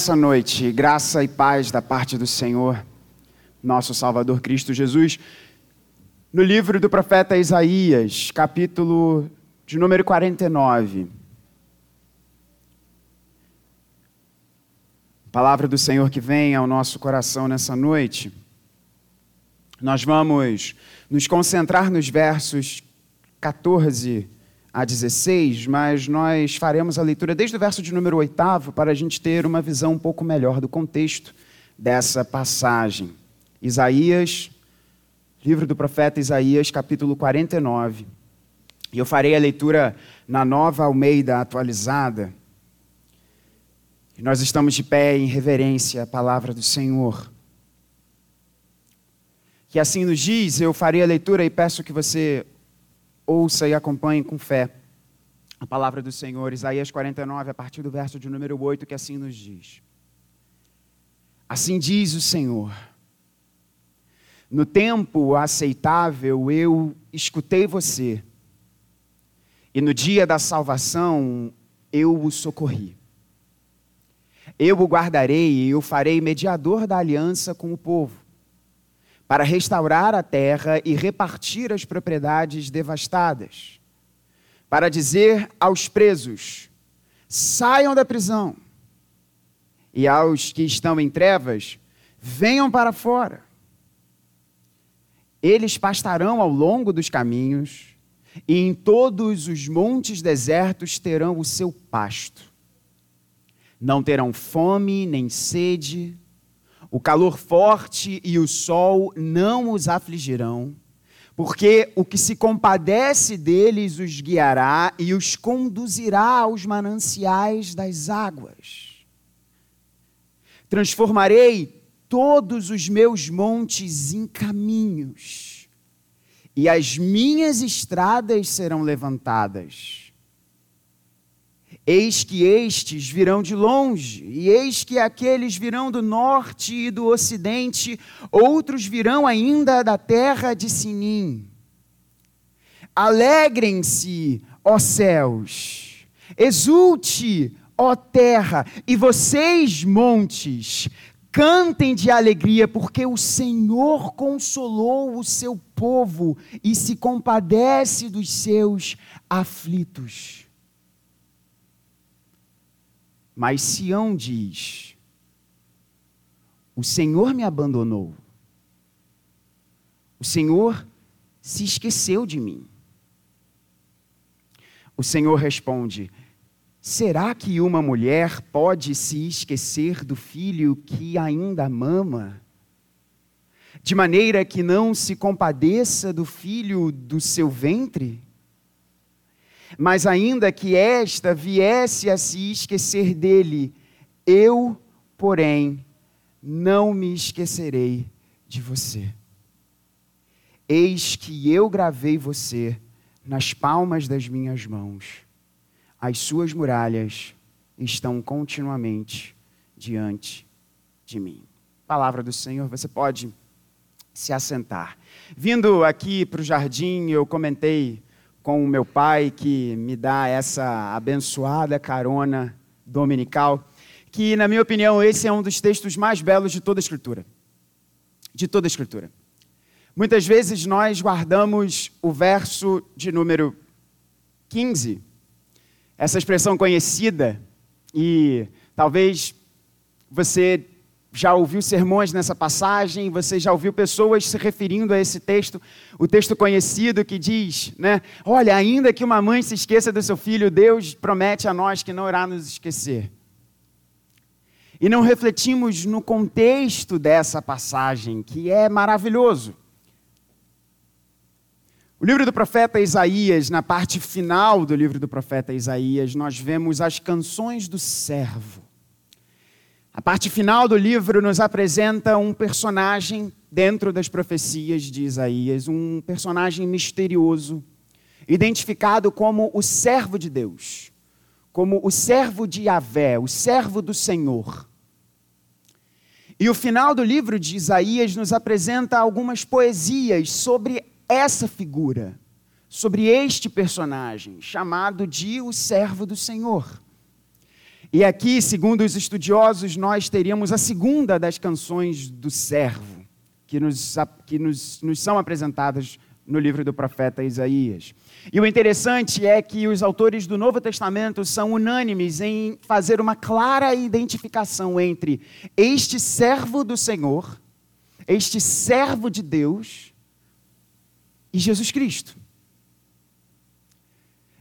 Essa noite, graça e paz da parte do Senhor, nosso Salvador Cristo Jesus, no livro do profeta Isaías, capítulo de número 49. Palavra do Senhor que vem ao nosso coração nessa noite. Nós vamos nos concentrar nos versos 14 a 16, mas nós faremos a leitura desde o verso de número 8 para a gente ter uma visão um pouco melhor do contexto dessa passagem. Isaías, livro do profeta Isaías, capítulo 49. E eu farei a leitura na nova Almeida atualizada. Nós estamos de pé em reverência à palavra do Senhor. Que assim nos diz, eu farei a leitura e peço que você ouça e acompanhe com fé a palavra do Senhor, Isaías 49, a partir do verso de número 8, que assim nos diz: Assim diz o Senhor, no tempo aceitável eu escutei você, e no dia da salvação eu o socorri. Eu o guardarei e o farei mediador da aliança com o povo para restaurar a terra e repartir as propriedades devastadas, para dizer aos presos: saiam da prisão, e aos que estão em trevas, venham para fora. Eles pastarão ao longo dos caminhos, e em todos os montes desertos terão o seu pasto. Não terão fome nem sede, o calor forte e o sol não os afligirão, porque o que se compadece deles os guiará e os conduzirá aos mananciais das águas. Transformarei todos os meus montes em caminhos, e as minhas estradas serão levantadas Eis que estes virão de longe, e eis que aqueles virão do norte e do ocidente, outros virão ainda da terra de Sinim. Alegrem-se, ó céus, exulte, ó terra, e vocês, montes, cantem de alegria, porque o Senhor consolou o seu povo e se compadece dos seus aflitos. Mas Sião diz: O Senhor me abandonou. O Senhor se esqueceu de mim. O Senhor responde: Será que uma mulher pode se esquecer do filho que ainda mama? De maneira que não se compadeça do filho do seu ventre? Mas ainda que esta viesse a se esquecer dele, eu, porém, não me esquecerei de você. Eis que eu gravei você nas palmas das minhas mãos. As suas muralhas estão continuamente diante de mim. Palavra do Senhor, você pode se assentar. Vindo aqui para o jardim, eu comentei com o meu pai, que me dá essa abençoada carona dominical, que, na minha opinião, esse é um dos textos mais belos de toda a Escritura. De toda a Escritura. Muitas vezes nós guardamos o verso de número 15, essa expressão conhecida, e talvez você já ouviu sermões nessa passagem, você já ouviu pessoas se referindo a esse texto, o texto conhecido que diz, né? Olha, ainda que uma mãe se esqueça do seu filho, Deus promete a nós que não irá nos esquecer. E não refletimos no contexto dessa passagem, que é maravilhoso. O livro do profeta Isaías, na parte final do livro do profeta Isaías, nós vemos as canções do servo. A parte final do livro nos apresenta um personagem dentro das profecias de Isaías, um personagem misterioso, identificado como o servo de Deus, como o servo de Yahvé, o servo do Senhor. E o final do livro de Isaías nos apresenta algumas poesias sobre essa figura, sobre este personagem, chamado de o servo do Senhor. E aqui, segundo os estudiosos, nós teríamos a segunda das canções do servo, que nos, que nos, nos são apresentadas no livro do profeta Isaías. E o interessante é que os autores do Novo Testamento são unânimes em fazer uma clara identificação entre este servo do Senhor, este servo de Deus e Jesus Cristo.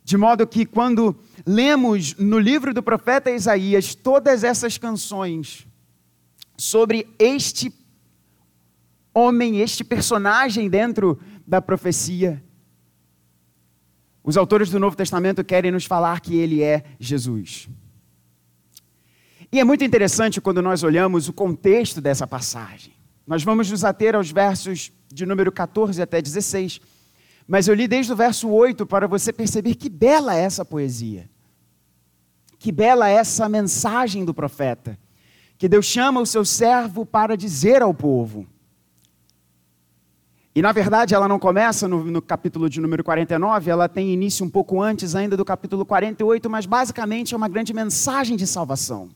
De modo que quando lemos no livro do profeta Isaías todas essas canções sobre este homem, este personagem dentro da profecia, os autores do Novo Testamento querem nos falar que ele é Jesus. E é muito interessante quando nós olhamos o contexto dessa passagem. Nós vamos nos ater aos versos de número 14 até 16. Mas eu li desde o verso 8 para você perceber que bela é essa poesia. Que bela é essa mensagem do profeta. Que Deus chama o seu servo para dizer ao povo. E na verdade ela não começa no, no, capítulo de número 49, ela tem início um pouco antes ainda do capítulo 48, mas basicamente é uma grande mensagem de salvação.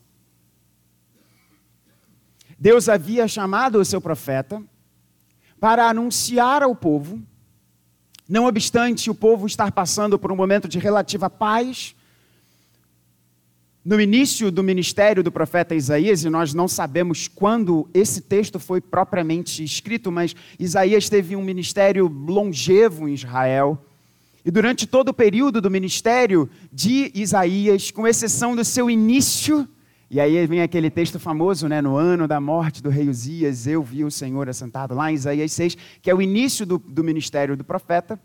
Deus havia chamado o seu profeta para anunciar ao povo não obstante o povo estar passando por um momento de relativa paz, no início do ministério do profeta Isaías, e nós não sabemos quando esse texto foi propriamente escrito, mas Isaías teve um ministério longevo em Israel. E durante todo o período do ministério de Isaías, com exceção do seu início, e aí vem aquele texto famoso, né, no ano da morte do rei Uzias, eu vi o Senhor assentado lá em Isaías 6, que é o início do, do ministério do profeta.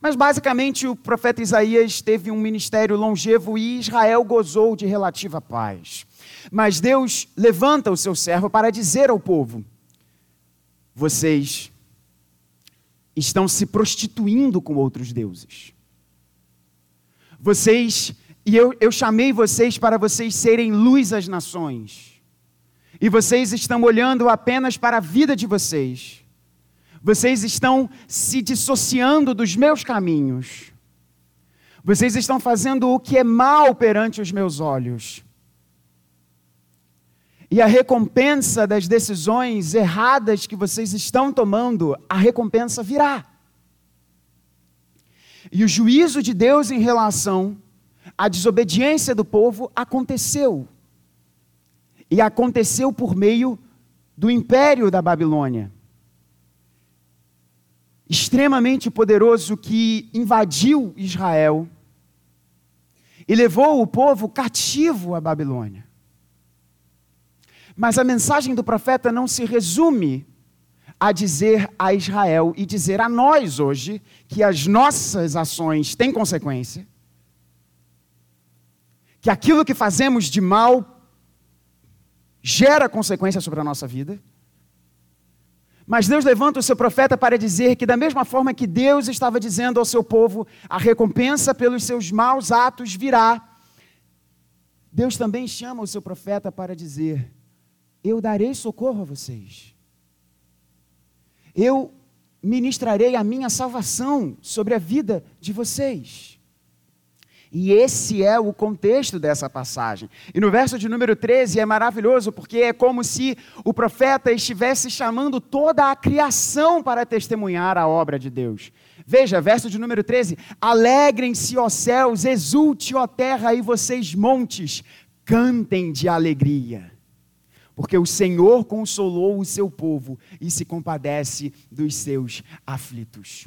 Mas basicamente o profeta Isaías teve um ministério longevo e Israel gozou de relativa paz. Mas Deus levanta o seu servo para dizer ao povo: vocês estão se prostituindo com outros deuses. Vocês e eu, eu chamei vocês para vocês serem luz às nações. E vocês estão olhando apenas para a vida de vocês. Vocês estão se dissociando dos meus caminhos. Vocês estão fazendo o que é mal perante os meus olhos. E a recompensa das decisões erradas que vocês estão tomando, a recompensa virá. E o juízo de Deus em relação a desobediência do povo aconteceu. E aconteceu por meio do império da Babilônia. Extremamente poderoso que invadiu Israel e levou o povo cativo à Babilônia. Mas a mensagem do profeta não se resume a dizer a Israel e dizer a nós hoje que as nossas ações têm consequência que aquilo que fazemos de mal gera consequências sobre a nossa vida. Mas Deus levanta o seu profeta para dizer que, da mesma forma que Deus estava dizendo ao seu povo, a recompensa pelos seus maus atos virá, Deus também chama o seu profeta para dizer: Eu darei socorro a vocês. Eu ministrarei a minha salvação sobre a vida de vocês. E esse é o contexto dessa passagem. E no verso de número 13 é maravilhoso, porque é como se o profeta estivesse chamando toda a criação para testemunhar a obra de Deus. Veja, verso de número 13: Alegrem-se, ó céus, exulte, ó terra, e vocês, montes, cantem de alegria. Porque o Senhor consolou o seu povo e se compadece dos seus aflitos.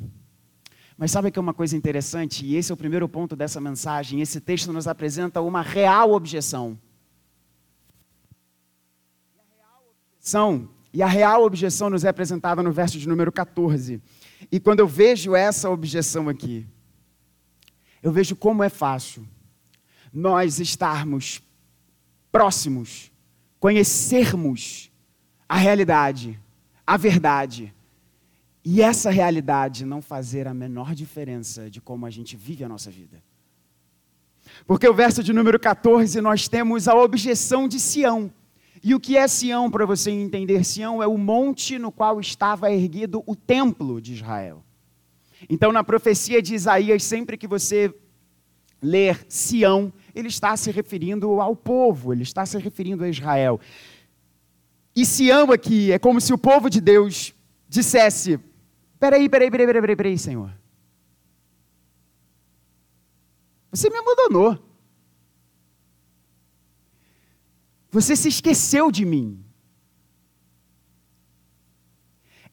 Mas sabe que é uma coisa interessante? E esse é o primeiro ponto dessa mensagem. Esse texto nos apresenta uma real objeção. Objeção, e a real objeção nos é apresentada no verso de número 14. E quando eu vejo essa objeção aqui, eu vejo como é fácil nós estarmos próximos, conhecermos a realidade, a verdade e essa realidade não fazer a menor diferença de como a gente vive a nossa vida. Porque o verso de número 14 nós temos a objeção de Sião. E o que é Sião, para você entender? Sião é o monte no qual estava erguido o templo de Israel. Então, na profecia de Isaías, sempre que você ler Sião, ele está se referindo ao povo, ele está se referindo a Israel. E Sião aqui é como se o povo de Deus dissesse: peraí, peraí, peraí, peraí, peraí, peraí, Senhor. Você me abandonou. Você se esqueceu de mim.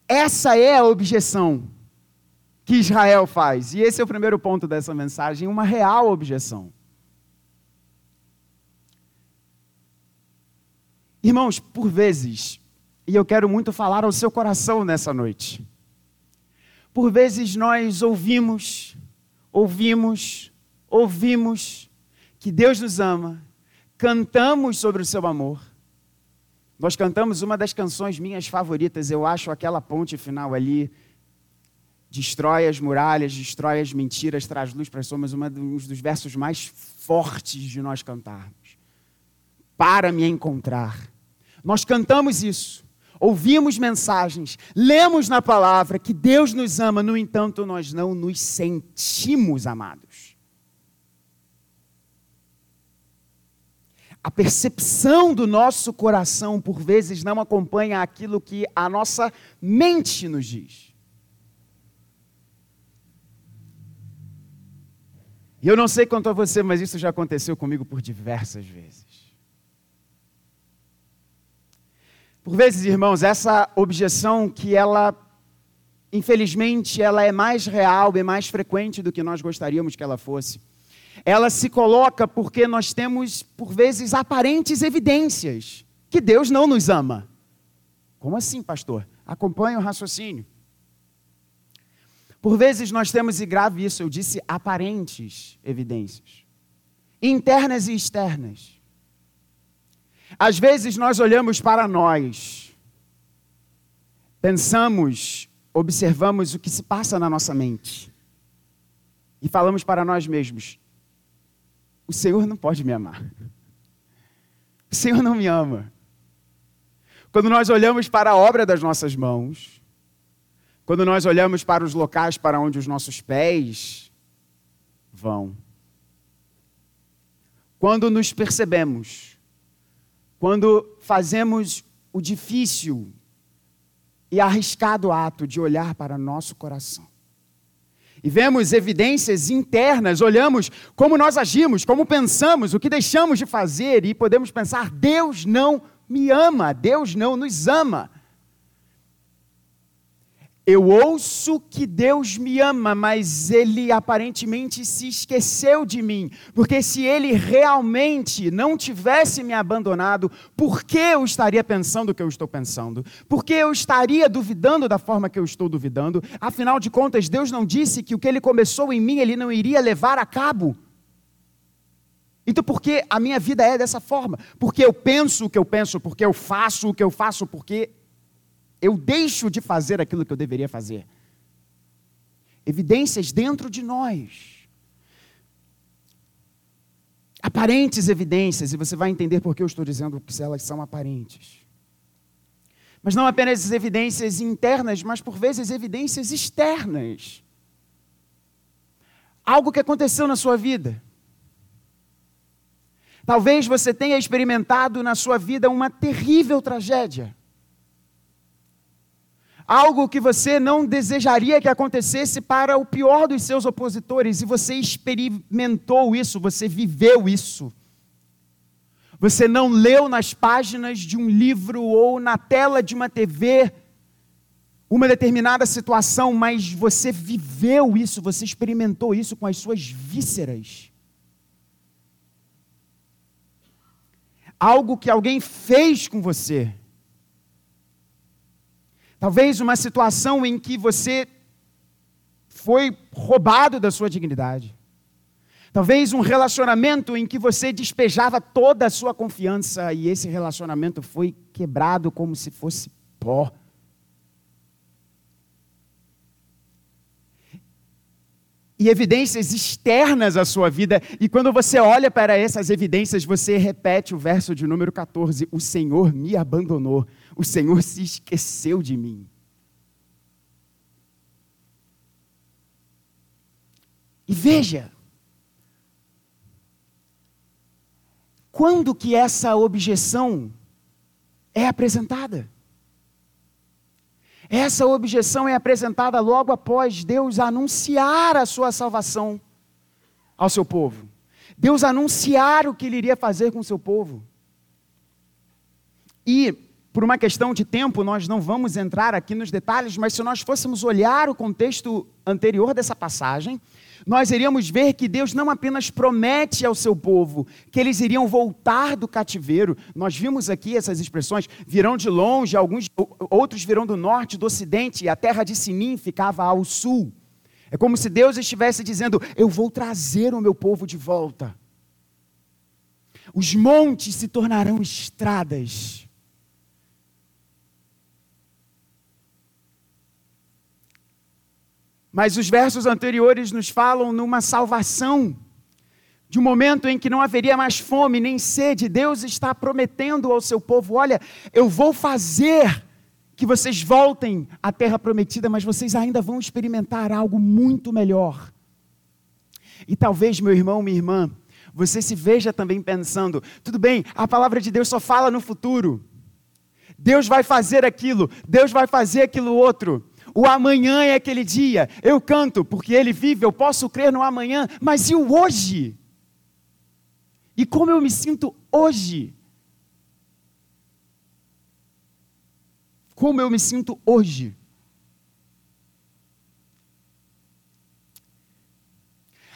Essa é a objeção que Israel faz. E esse é o primeiro ponto dessa mensagem, uma real objeção. Irmãos, por vezes, e eu quero muito falar ao seu coração nessa noite, por vezes nós ouvimos, ouvimos, ouvimos que Deus nos ama, cantamos sobre o seu amor. Nós cantamos uma das canções minhas favoritas, eu acho aquela ponte final ali, destrói as muralhas, destrói as mentiras, traz luz para as sombras, um dos versos mais fortes de nós cantarmos. Para me encontrar. Nós cantamos isso, ouvimos mensagens, lemos na palavra que Deus nos ama, no entanto, nós não nos sentimos amados. A percepção do nosso coração, por vezes, não acompanha aquilo que a nossa mente nos diz. E eu não sei quanto a você, mas isso já aconteceu comigo por diversas vezes. Por vezes, irmãos, essa objeção que ela, infelizmente, ela é mais real e mais frequente do que nós gostaríamos que ela fosse. Ela se coloca porque nós temos, por vezes, aparentes evidências que Deus não nos ama. Como assim, pastor? Acompanhe o raciocínio. Por vezes nós temos, e grave isso, eu disse aparentes evidências, internas e externas. Às vezes nós olhamos para nós, pensamos, observamos o que se passa na nossa mente e falamos para nós mesmos: o Senhor não pode me amar. O Senhor não me ama. Quando nós olhamos para a obra das nossas mãos, quando nós olhamos para os locais para onde os nossos pés vão, quando nos percebemos, quando fazemos o difícil e arriscado ato de olhar para nosso coração, e vemos evidências internas, olhamos como nós agimos, como pensamos, o que deixamos de fazer, e podemos pensar: Deus não me ama, Deus não nos ama. Eu ouço que Deus me ama, mas ele aparentemente se esqueceu de mim. Porque se ele realmente não tivesse me abandonado, por que eu estaria pensando o que eu estou pensando? Por que eu estaria duvidando da forma que eu estou duvidando? Afinal de contas, Deus não disse que o que ele começou em mim, ele não iria levar a cabo. Então, por que a minha vida é dessa forma? Porque eu penso o que eu penso, porque eu faço o que eu faço, porque eu deixo de fazer aquilo que eu deveria fazer. Evidências dentro de nós. Aparentes evidências, e você vai entender por que eu estou dizendo que elas são aparentes. Mas não apenas evidências internas, mas por vezes evidências externas. Algo que aconteceu na sua vida. Talvez você tenha experimentado na sua vida uma terrível tragédia algo que você não desejaria que acontecesse para o pior dos seus opositores, e você experimentou isso, você viveu isso. Você não leu nas páginas de um livro ou na tela de uma TV uma determinada situação, mas você viveu isso, você experimentou isso com as suas vísceras. Algo que alguém fez com você. Talvez uma situação em que você foi roubado da sua dignidade. Talvez um relacionamento em que você despejava toda a sua confiança e esse relacionamento foi quebrado como se fosse pó. E evidências externas à sua vida, e quando você olha para essas evidências, você repete o verso de número 14: O Senhor me abandonou o Senhor se esqueceu de mim. E veja, quando que essa objeção é apresentada? Essa objeção é apresentada logo após Deus anunciar a sua salvação ao seu povo. Deus anunciar o que ele iria fazer com o seu povo. E, por uma questão de tempo, nós não vamos entrar aqui nos detalhes, mas se nós fôssemos olhar o contexto anterior dessa passagem, nós iríamos ver que Deus não apenas promete ao seu povo que eles iriam voltar do cativeiro, nós vimos aqui essas expressões, virão de longe, alguns outros virão do norte, do ocidente, e a terra de Sinim ficava ao sul. É como se Deus estivesse dizendo: Eu vou trazer o meu povo de volta. Os montes se tornarão estradas. Mas os versos anteriores nos falam numa salvação, de um momento em que não haveria mais fome nem sede. Deus está prometendo ao seu povo: olha, eu vou fazer que vocês voltem à terra prometida, mas vocês ainda vão experimentar algo muito melhor. E talvez, meu irmão, minha irmã, você se veja também pensando: tudo bem, a palavra de Deus só fala no futuro. Deus vai fazer aquilo, Deus vai fazer aquilo outro. O amanhã é aquele dia. Eu canto porque ele vive, eu posso crer no amanhã, mas e o hoje? E como eu me sinto hoje? Como eu me sinto hoje?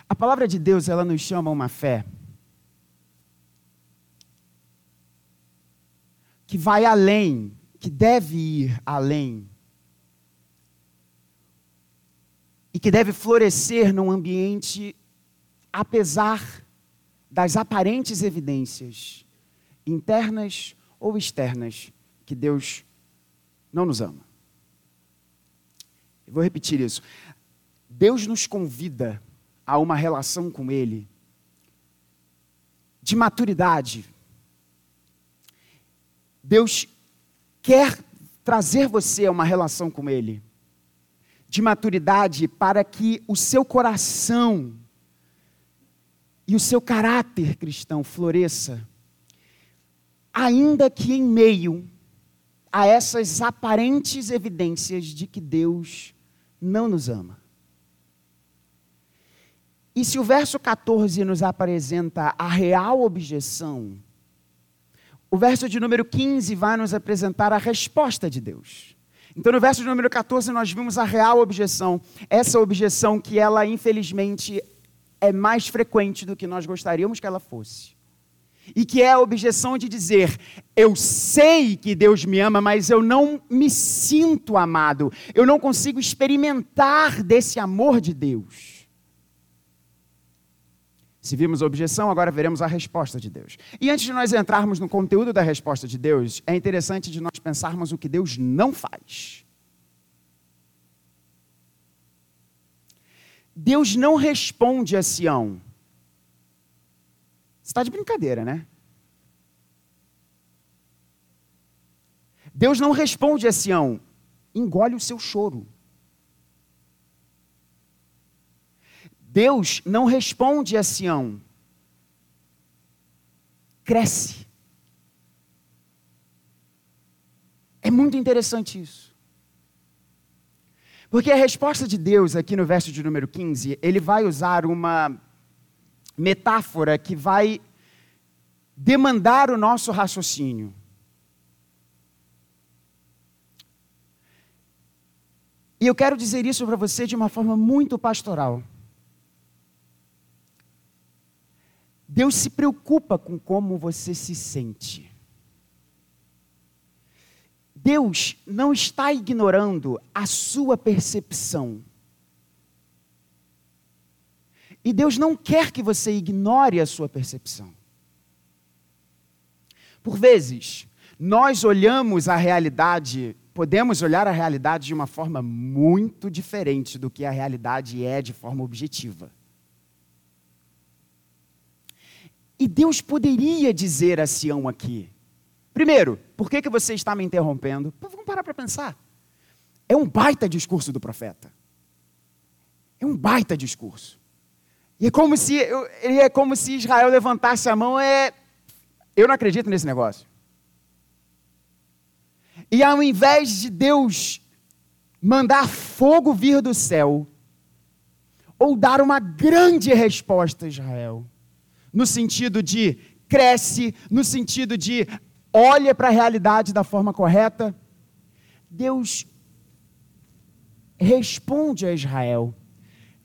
A palavra de Deus, ela nos chama uma fé que vai além, que deve ir além e que deve florescer num ambiente, apesar das aparentes evidências, internas ou externas, que Deus não nos ama. Eu vou repetir isso. Deus nos convida a uma relação com Ele de maturidade. Deus quer trazer você a uma relação com Ele de maturidade para que o seu coração e o seu caráter cristão floresça, ainda que em meio a essas aparentes evidências de que Deus não nos ama. E se o verso 14 nos apresenta a real objeção, o verso de número 15 vai nos apresentar a resposta de Deus. Então, no verso número 14, nós vimos a real objeção. Essa objeção que ela, infelizmente, é mais frequente do que nós gostaríamos que ela fosse. E que é a objeção de dizer: eu sei que Deus me ama, mas eu não me sinto amado. Eu não consigo experimentar desse amor de Deus. Se vimos a objeção, agora veremos a resposta de Deus. E antes de nós entrarmos no conteúdo da resposta de Deus, é interessante de nós pensarmos o que Deus não faz. Deus não responde a Sião. Você está de brincadeira, né? Deus não responde a Sião. Engole o seu choro. Deus não responde a Sião. Cresce. É muito interessante isso. Porque a resposta de Deus, aqui no verso de número 15, ele vai usar uma metáfora que vai demandar o nosso raciocínio. E eu quero dizer isso para você de uma forma muito pastoral. Deus se preocupa com como você se sente. Deus não está ignorando a sua percepção. E Deus não quer que você ignore a sua percepção. Por vezes, nós olhamos a realidade, podemos olhar a realidade de uma forma muito diferente do que a realidade é de forma objetiva. E Deus poderia dizer a Sião aqui: primeiro, por que, que você está me interrompendo? Vamos parar para pensar. É um baita discurso do profeta. É um baita discurso. E é como se, é como se Israel levantasse a mão, é. Eu não acredito nesse negócio. E ao invés de Deus mandar fogo vir do céu, ou dar uma grande resposta a Israel, no sentido de cresce, no sentido de olha para a realidade da forma correta, Deus responde a Israel,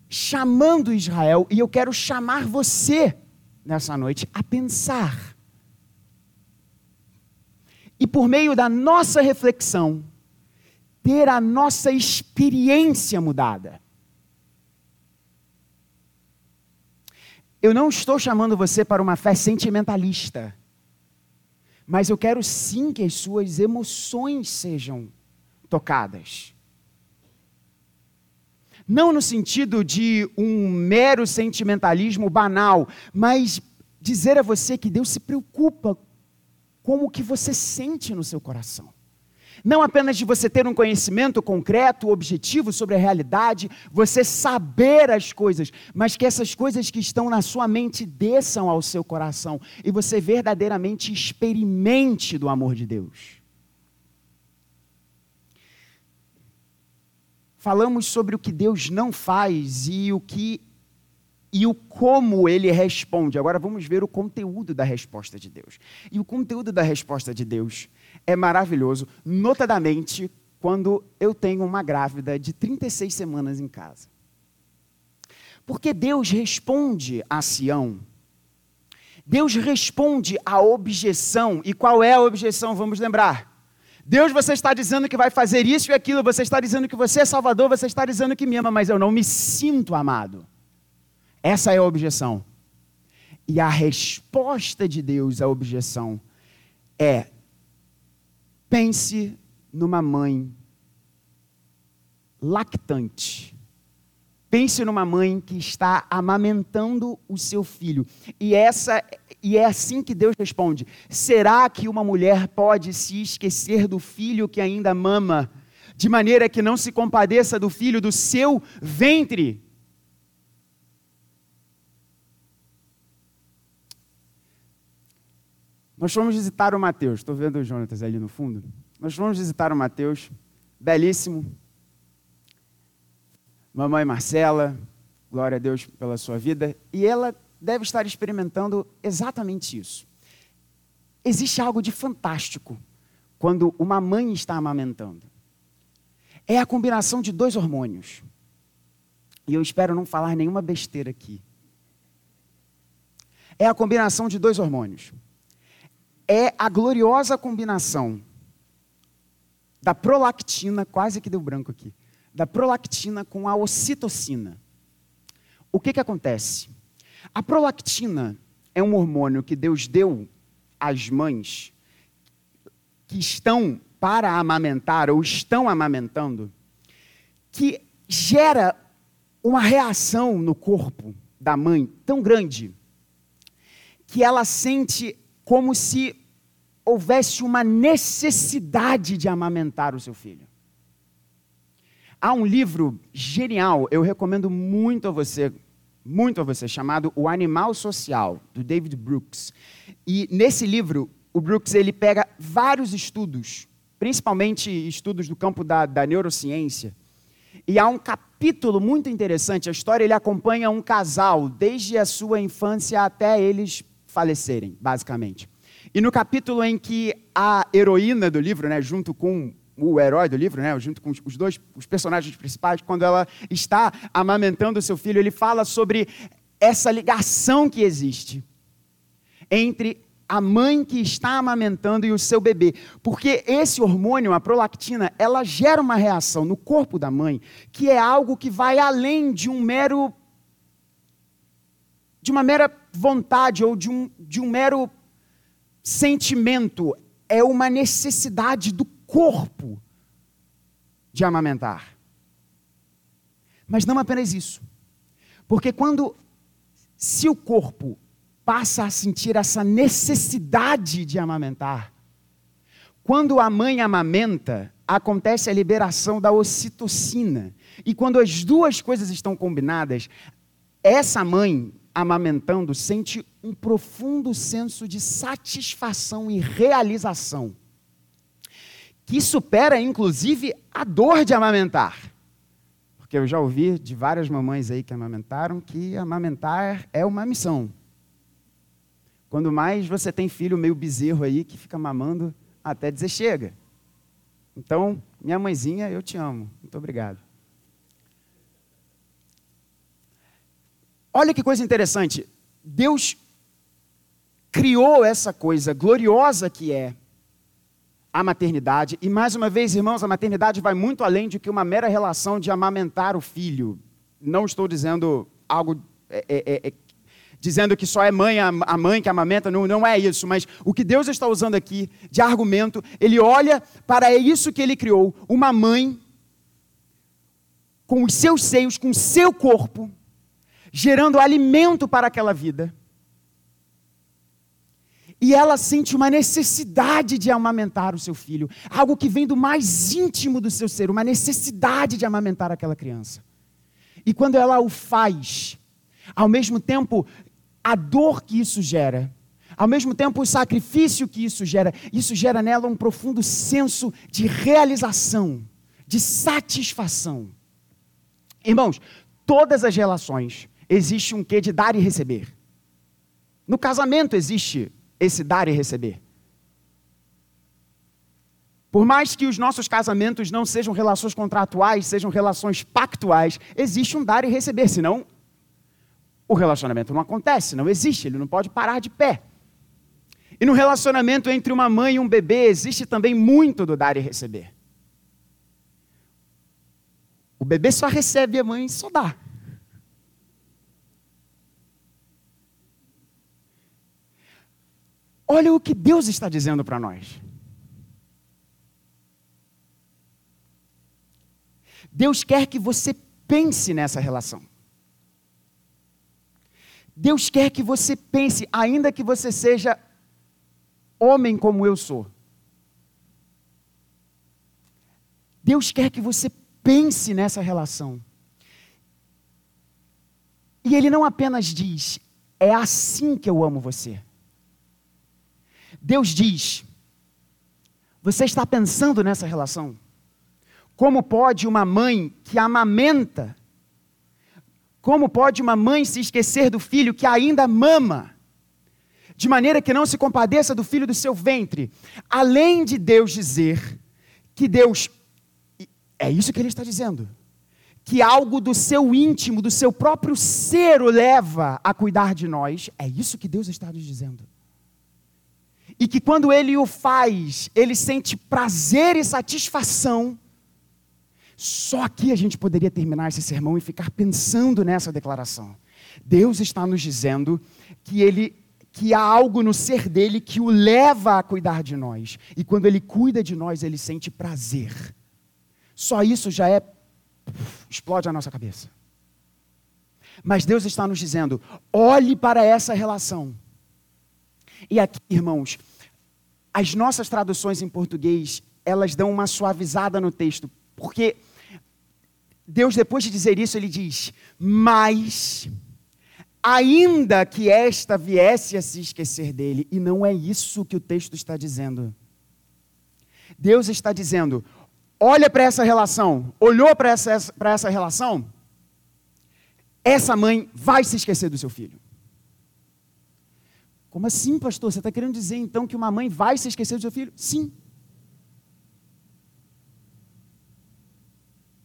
chamando Israel, e eu quero chamar você nessa noite a pensar. E por meio da nossa reflexão, ter a nossa experiência mudada. Eu não estou chamando você para uma fé sentimentalista, mas eu quero sim que as suas emoções sejam tocadas. Não no sentido de um mero sentimentalismo banal, mas dizer a você que Deus se preocupa com o que você sente no seu coração. Não apenas de você ter um conhecimento concreto, objetivo sobre a realidade, você saber as coisas, mas que essas coisas que estão na sua mente desçam ao seu coração e você verdadeiramente experimente do amor de Deus. Falamos sobre o que Deus não faz e o que e o como ele responde. Agora vamos ver o conteúdo da resposta de Deus. E o conteúdo da resposta de Deus é maravilhoso, notadamente quando eu tenho uma grávida de 36 semanas em casa. Porque Deus responde a Sião. Deus responde à objeção. E qual é a objeção? Vamos lembrar. Deus, você está dizendo que vai fazer isso e aquilo, você está dizendo que você é Salvador, você está dizendo que me ama, mas eu não me sinto amado. Essa é a objeção. E a resposta de Deus à objeção é: pense numa mãe lactante. Pense numa mãe que está amamentando o seu filho. E essa e é assim que Deus responde: Será que uma mulher pode se esquecer do filho que ainda mama, de maneira que não se compadeça do filho do seu ventre? Nós fomos visitar o Mateus. Estou vendo o Jonatas ali no fundo. Nós fomos visitar o Mateus, belíssimo. Mamãe Marcela, glória a Deus pela sua vida. E ela deve estar experimentando exatamente isso. Existe algo de fantástico quando uma mãe está amamentando. É a combinação de dois hormônios. E eu espero não falar nenhuma besteira aqui. É a combinação de dois hormônios é a gloriosa combinação da prolactina, quase que deu branco aqui, da prolactina com a ocitocina. O que, que acontece? A prolactina é um hormônio que Deus deu às mães que estão para amamentar ou estão amamentando, que gera uma reação no corpo da mãe tão grande que ela sente como se houvesse uma necessidade de amamentar o seu filho. Há um livro genial, eu recomendo muito a você, muito a você, chamado O Animal Social, do David Brooks. E nesse livro, o Brooks ele pega vários estudos, principalmente estudos do campo da, da neurociência, e há um capítulo muito interessante. A história ele acompanha um casal desde a sua infância até eles falecerem, basicamente. E no capítulo em que a heroína do livro, né, junto com o herói do livro, né, junto com os dois os personagens principais, quando ela está amamentando o seu filho, ele fala sobre essa ligação que existe entre a mãe que está amamentando e o seu bebê. Porque esse hormônio, a prolactina, ela gera uma reação no corpo da mãe que é algo que vai além de um mero de uma mera vontade ou de um, de um mero sentimento, é uma necessidade do corpo de amamentar. Mas não apenas isso. Porque quando, se o corpo passa a sentir essa necessidade de amamentar, quando a mãe amamenta, acontece a liberação da ocitocina. E quando as duas coisas estão combinadas, essa mãe amamentando sente um profundo senso de satisfação e realização, que supera inclusive a dor de amamentar. Porque eu já ouvi de várias mamães aí que amamentaram que amamentar é uma missão. Quando mais você tem filho meio bezerro aí que fica mamando até dizer chega. Então, minha mãezinha, eu te amo. Muito obrigado. Olha que coisa interessante. Deus criou essa coisa gloriosa que é a maternidade. E mais uma vez, irmãos, a maternidade vai muito além de que uma mera relação de amamentar o filho. Não estou dizendo algo. É, é, é, é dizendo que só é mãe a, mãe que amamenta, não, não é isso, mas o que Deus está usando aqui de argumento, ele olha para isso que ele criou, uma mãe com os seus seios, com o seu corpo, gerando alimento para aquela vida. E ela sente uma necessidade de amamentar o seu filho, algo que vem do mais íntimo do seu ser, uma necessidade de amamentar aquela criança. E quando ela o faz, ao mesmo tempo, a dor que isso gera, ao mesmo tempo, o sacrifício que isso gera, isso gera nela um profundo senso de realização, de satisfação. Irmãos, todas as relações existe um quê de dar e receber. No casamento existe esse dar e receber. Por mais que os nossos casamentos não sejam relações contratuais, sejam relações pactuais, existe um dar e receber, senão o relacionamento não acontece, não existe, ele não pode parar de pé. E no relacionamento entre uma mãe e um bebê existe também muito do dar e receber. O bebê só recebe, a mãe só dá. Olha o que Deus está dizendo para nós. Deus quer que você pense nessa relação. Deus quer que você pense, ainda que você seja homem como eu sou. Deus quer que você pense nessa relação. E Ele não apenas diz, é assim que eu amo você. Deus diz: Você está pensando nessa relação? Como pode uma mãe que amamenta, como pode uma mãe se esquecer do filho que ainda mama, de maneira que não se compadeça do filho do seu ventre? Além de Deus dizer que Deus, é isso que ele está dizendo, que algo do seu íntimo, do seu próprio ser o leva a cuidar de nós, é isso que Deus está nos dizendo e que quando ele o faz, ele sente prazer e satisfação. Só aqui a gente poderia terminar esse sermão e ficar pensando nessa declaração. Deus está nos dizendo que ele que há algo no ser dele que o leva a cuidar de nós. E quando ele cuida de nós, ele sente prazer. Só isso já é explode a nossa cabeça. Mas Deus está nos dizendo: olhe para essa relação e aqui, irmãos, as nossas traduções em português, elas dão uma suavizada no texto, porque Deus, depois de dizer isso, ele diz: Mas, ainda que esta viesse a se esquecer dele, e não é isso que o texto está dizendo. Deus está dizendo: olha para essa relação, olhou para essa, para essa relação, essa mãe vai se esquecer do seu filho. Como assim, pastor? Você está querendo dizer então que uma mãe vai se esquecer do seu filho? Sim.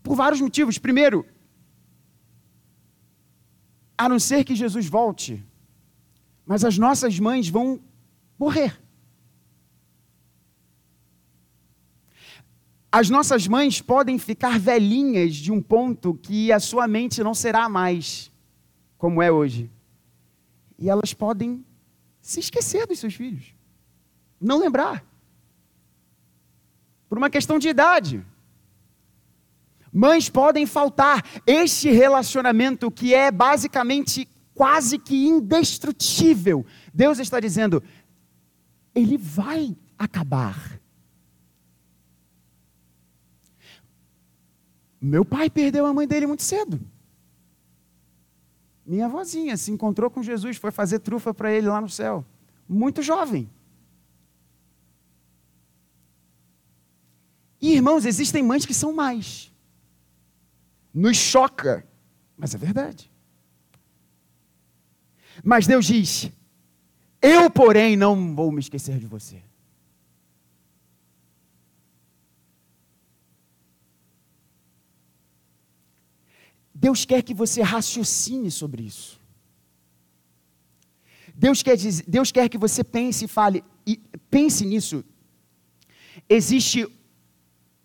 Por vários motivos. Primeiro, a não ser que Jesus volte, mas as nossas mães vão morrer. As nossas mães podem ficar velhinhas de um ponto que a sua mente não será mais como é hoje. E elas podem se esquecer dos seus filhos. Não lembrar. Por uma questão de idade. Mães podem faltar. Este relacionamento que é basicamente quase que indestrutível. Deus está dizendo, ele vai acabar. Meu pai perdeu a mãe dele muito cedo. Minha avózinha se encontrou com Jesus, foi fazer trufa para ele lá no céu. Muito jovem. E irmãos, existem mães que são mais. Nos choca, mas é verdade. Mas Deus diz: Eu, porém, não vou me esquecer de você. Deus quer que você raciocine sobre isso. Deus quer, dizer, Deus quer que você pense e fale, e pense nisso. Existe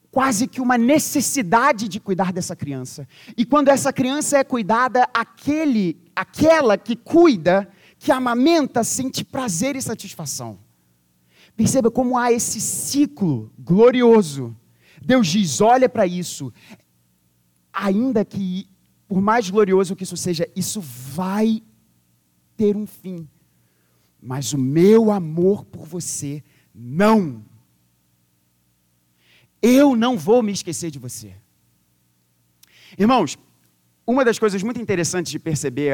quase que uma necessidade de cuidar dessa criança. E quando essa criança é cuidada, aquele, aquela que cuida, que amamenta, sente prazer e satisfação. Perceba como há esse ciclo glorioso. Deus diz: olha para isso, ainda que, por mais glorioso que isso seja, isso vai ter um fim. Mas o meu amor por você não eu não vou me esquecer de você. Irmãos, uma das coisas muito interessantes de perceber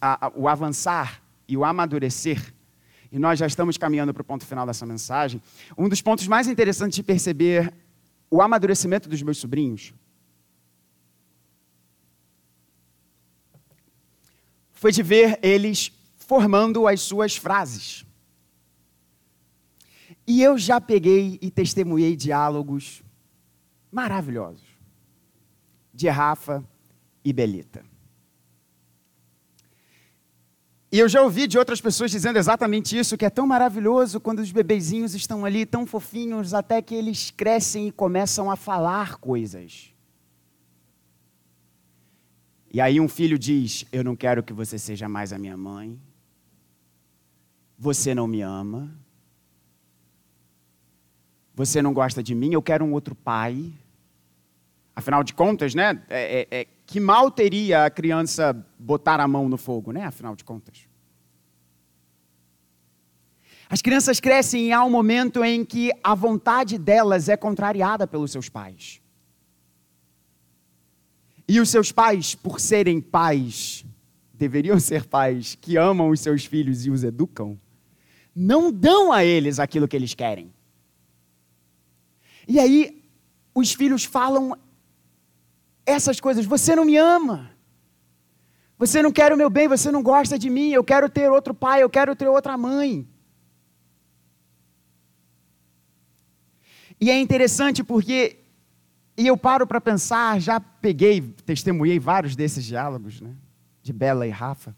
a, o avançar e o amadurecer, e nós já estamos caminhando para o ponto final dessa mensagem, um dos pontos mais interessantes de perceber o amadurecimento dos meus sobrinhos foi de ver eles formando as suas frases. E eu já peguei e testemunhei diálogos maravilhosos de Rafa e Belita. E eu já ouvi de outras pessoas dizendo exatamente isso, que é tão maravilhoso quando os bebezinhos estão ali tão fofinhos até que eles crescem e começam a falar coisas. E aí um filho diz: Eu não quero que você seja mais a minha mãe. Você não me ama. Você não gosta de mim, eu quero um outro pai. Afinal de contas, né? É, é, é, que mal teria a criança botar a mão no fogo, né? Afinal de contas. As crianças crescem e há um momento em que a vontade delas é contrariada pelos seus pais. E os seus pais, por serem pais, deveriam ser pais que amam os seus filhos e os educam, não dão a eles aquilo que eles querem. E aí, os filhos falam essas coisas. Você não me ama. Você não quer o meu bem, você não gosta de mim. Eu quero ter outro pai, eu quero ter outra mãe. E é interessante porque, e eu paro para pensar, já peguei, testemunhei vários desses diálogos, né? De Bela e Rafa.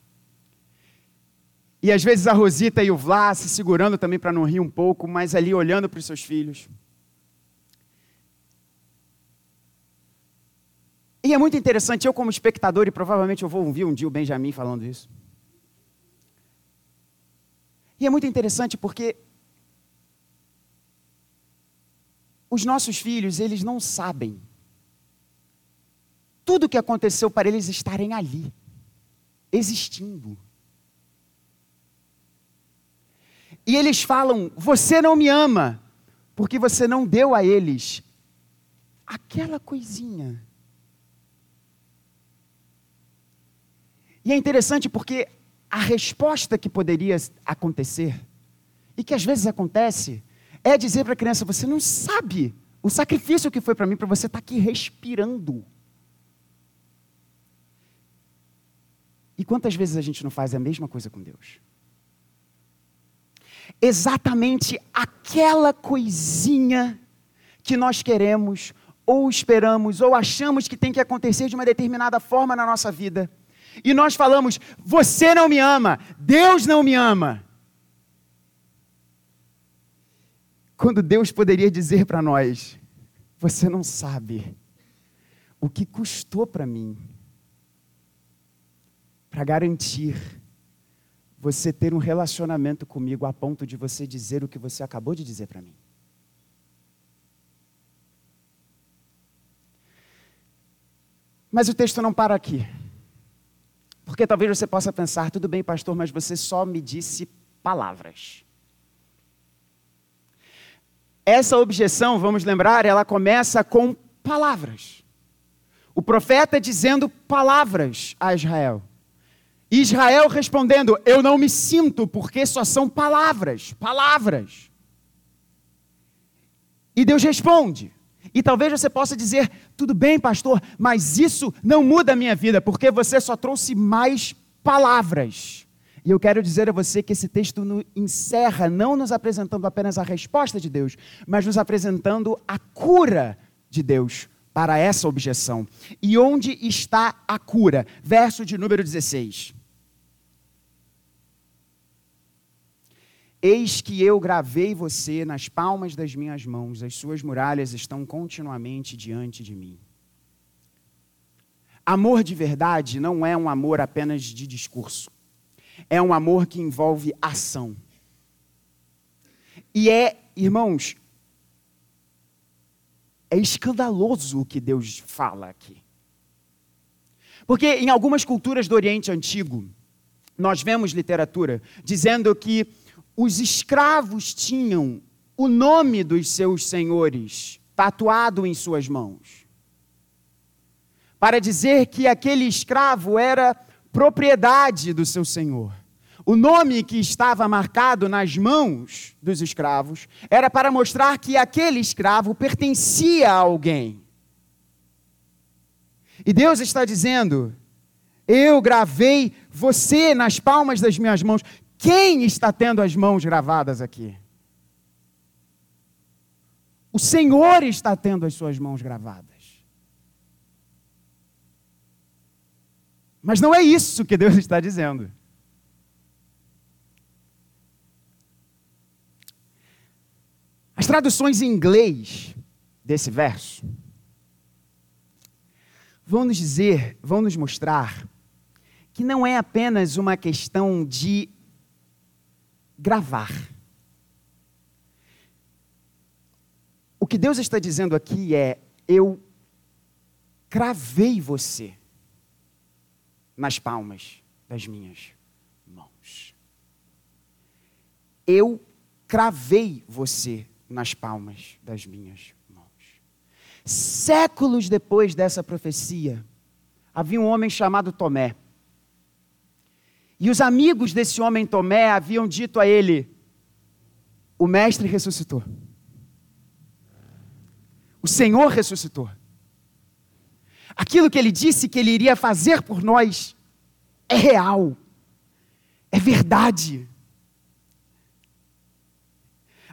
E às vezes a Rosita e o Vlá se segurando também para não rir um pouco, mas ali olhando para os seus filhos. E é muito interessante, eu como espectador, e provavelmente eu vou ouvir um dia o Benjamin falando isso. E é muito interessante porque os nossos filhos, eles não sabem tudo o que aconteceu para eles estarem ali, existindo. E eles falam: Você não me ama, porque você não deu a eles aquela coisinha E é interessante porque a resposta que poderia acontecer, e que às vezes acontece, é dizer para a criança: você não sabe o sacrifício que foi para mim para você estar tá aqui respirando. E quantas vezes a gente não faz a mesma coisa com Deus? Exatamente aquela coisinha que nós queremos, ou esperamos, ou achamos que tem que acontecer de uma determinada forma na nossa vida e nós falamos: Você não me ama, Deus não me ama. Quando Deus poderia dizer para nós: Você não sabe o que custou para mim para garantir você ter um relacionamento comigo a ponto de você dizer o que você acabou de dizer para mim. Mas o texto não para aqui. Porque talvez você possa pensar, tudo bem, pastor, mas você só me disse palavras. Essa objeção, vamos lembrar, ela começa com palavras. O profeta dizendo palavras a Israel. Israel respondendo: Eu não me sinto, porque só são palavras, palavras. E Deus responde. E talvez você possa dizer: Tudo bem, pastor, mas isso não muda a minha vida, porque você só trouxe mais palavras. E eu quero dizer a você que esse texto no, encerra não nos apresentando apenas a resposta de Deus, mas nos apresentando a cura de Deus para essa objeção. E onde está a cura? Verso de número 16. Eis que eu gravei você nas palmas das minhas mãos, as suas muralhas estão continuamente diante de mim. Amor de verdade não é um amor apenas de discurso, é um amor que envolve ação. E é, irmãos, é escandaloso o que Deus fala aqui. Porque em algumas culturas do Oriente Antigo, nós vemos literatura dizendo que os escravos tinham o nome dos seus senhores tatuado em suas mãos. Para dizer que aquele escravo era propriedade do seu senhor. O nome que estava marcado nas mãos dos escravos era para mostrar que aquele escravo pertencia a alguém. E Deus está dizendo: Eu gravei você nas palmas das minhas mãos. Quem está tendo as mãos gravadas aqui? O Senhor está tendo as suas mãos gravadas. Mas não é isso que Deus está dizendo. As traduções em inglês desse verso vão nos dizer, vão nos mostrar que não é apenas uma questão de gravar. O que Deus está dizendo aqui é: eu cravei você nas palmas das minhas mãos. Eu cravei você nas palmas das minhas mãos. Séculos depois dessa profecia, havia um homem chamado Tomé. E os amigos desse homem Tomé haviam dito a ele: O Mestre ressuscitou. O Senhor ressuscitou. Aquilo que ele disse que ele iria fazer por nós é real, é verdade.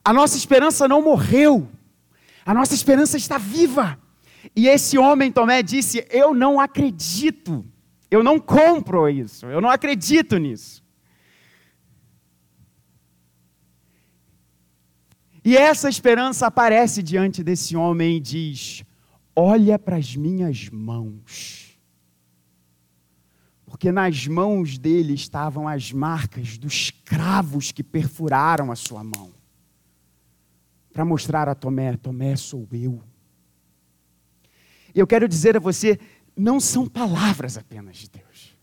A nossa esperança não morreu, a nossa esperança está viva. E esse homem, Tomé, disse: Eu não acredito eu não compro isso, eu não acredito nisso. E essa esperança aparece diante desse homem e diz: Olha para as minhas mãos. Porque nas mãos dele estavam as marcas dos cravos que perfuraram a sua mão. Para mostrar a Tomé: Tomé sou eu. E eu quero dizer a você não são palavras apenas de Deus.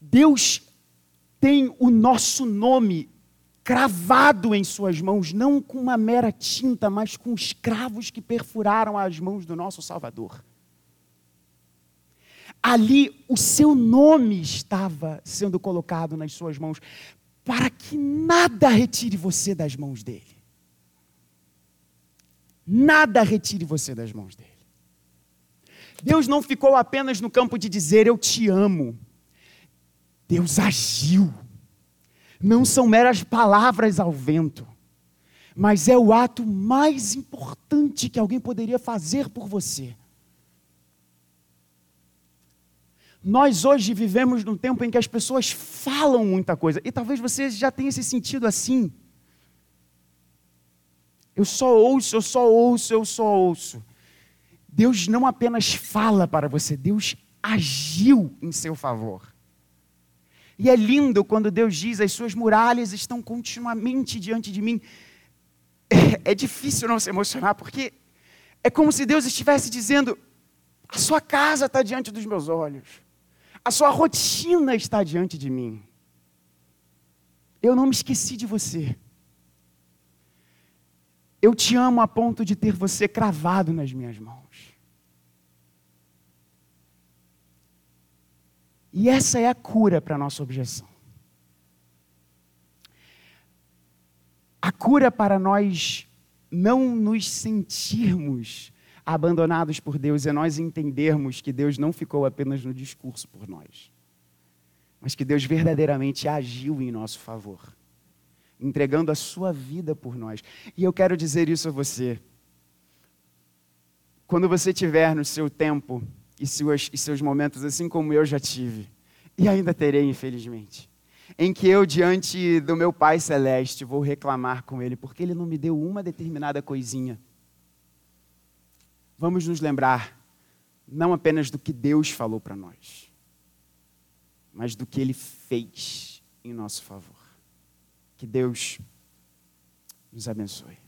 Deus tem o nosso nome cravado em suas mãos, não com uma mera tinta, mas com os cravos que perfuraram as mãos do nosso Salvador. Ali o seu nome estava sendo colocado nas suas mãos, para que nada retire você das mãos dele. Nada retire você das mãos dele. Deus não ficou apenas no campo de dizer eu te amo. Deus agiu. Não são meras palavras ao vento, mas é o ato mais importante que alguém poderia fazer por você. Nós hoje vivemos num tempo em que as pessoas falam muita coisa, e talvez você já tenha esse sentido assim. Eu só ouço, eu só ouço, eu só ouço. Deus não apenas fala para você, Deus agiu em seu favor. E é lindo quando Deus diz: as suas muralhas estão continuamente diante de mim. É, é difícil não se emocionar, porque é como se Deus estivesse dizendo: a sua casa está diante dos meus olhos, a sua rotina está diante de mim. Eu não me esqueci de você. Eu te amo a ponto de ter você cravado nas minhas mãos. E essa é a cura para a nossa objeção. A cura para nós não nos sentirmos abandonados por Deus é nós entendermos que Deus não ficou apenas no discurso por nós, mas que Deus verdadeiramente agiu em nosso favor, entregando a sua vida por nós. E eu quero dizer isso a você. Quando você tiver no seu tempo e seus, e seus momentos, assim como eu já tive, e ainda terei, infelizmente, em que eu, diante do meu Pai Celeste, vou reclamar com Ele, porque Ele não me deu uma determinada coisinha vamos nos lembrar não apenas do que Deus falou para nós, mas do que Ele fez em nosso favor. Que Deus nos abençoe.